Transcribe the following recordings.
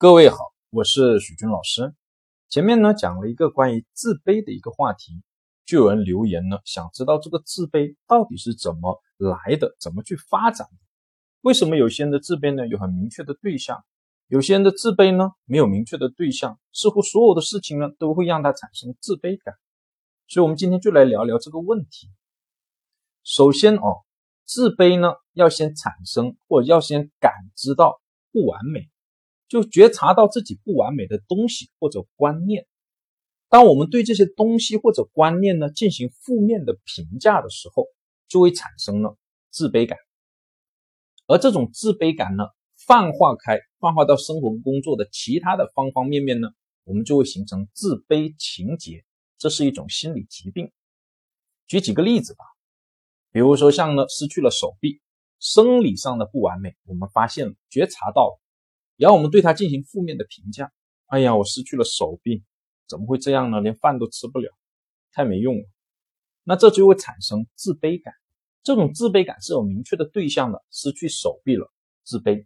各位好，我是许军老师。前面呢讲了一个关于自卑的一个话题，就有人留言呢，想知道这个自卑到底是怎么来的，怎么去发展的？为什么有些人的自卑呢有很明确的对象，有些人的自卑呢没有明确的对象，似乎所有的事情呢都会让他产生自卑感。所以，我们今天就来聊聊这个问题。首先哦，自卑呢要先产生，或者要先感知到不完美。就觉察到自己不完美的东西或者观念，当我们对这些东西或者观念呢进行负面的评价的时候，就会产生了自卑感。而这种自卑感呢，泛化开，泛化到生活工作的其他的方方面面呢，我们就会形成自卑情结，这是一种心理疾病。举几个例子吧，比如说像呢失去了手臂，生理上的不完美，我们发现了，觉察到了。然后我们对他进行负面的评价，哎呀，我失去了手臂，怎么会这样呢？连饭都吃不了，太没用了。那这就会产生自卑感，这种自卑感是有明确的对象的，失去手臂了，自卑。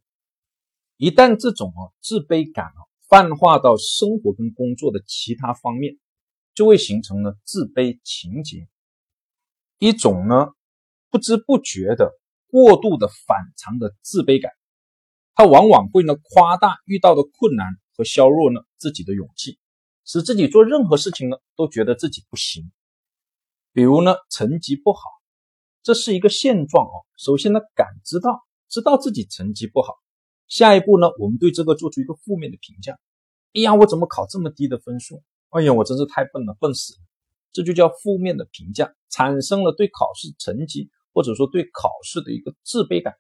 一旦这种啊自卑感啊泛化到生活跟工作的其他方面，就会形成了自卑情节，一种呢不知不觉的过度的反常的自卑感。他往往会呢夸大遇到的困难和削弱呢自己的勇气，使自己做任何事情呢都觉得自己不行。比如呢成绩不好，这是一个现状哦。首先呢感知到知道自己成绩不好，下一步呢我们对这个做出一个负面的评价。哎呀，我怎么考这么低的分数？哎呀，我真是太笨了，笨死了！这就叫负面的评价，产生了对考试成绩或者说对考试的一个自卑感。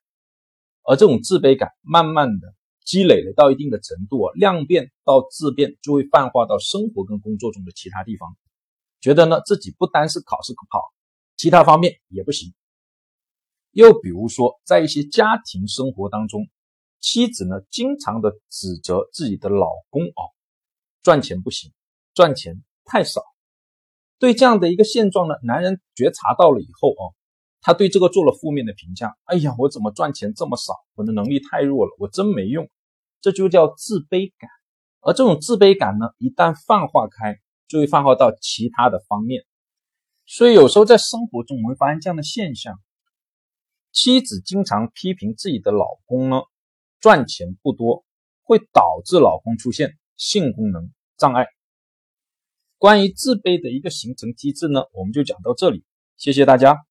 而这种自卑感慢慢的积累了到一定的程度啊，量变到质变，就会泛化到生活跟工作中的其他地方，觉得呢自己不单是考试不好，其他方面也不行。又比如说，在一些家庭生活当中，妻子呢经常的指责自己的老公啊，赚钱不行，赚钱太少。对这样的一个现状呢，男人觉察到了以后啊。他对这个做了负面的评价。哎呀，我怎么赚钱这么少？我的能力太弱了，我真没用。这就叫自卑感。而这种自卑感呢，一旦泛化开，就会泛化到其他的方面。所以有时候在生活中，我们会发现这样的现象：妻子经常批评自己的老公呢，赚钱不多，会导致老公出现性功能障碍。关于自卑的一个形成机制呢，我们就讲到这里。谢谢大家。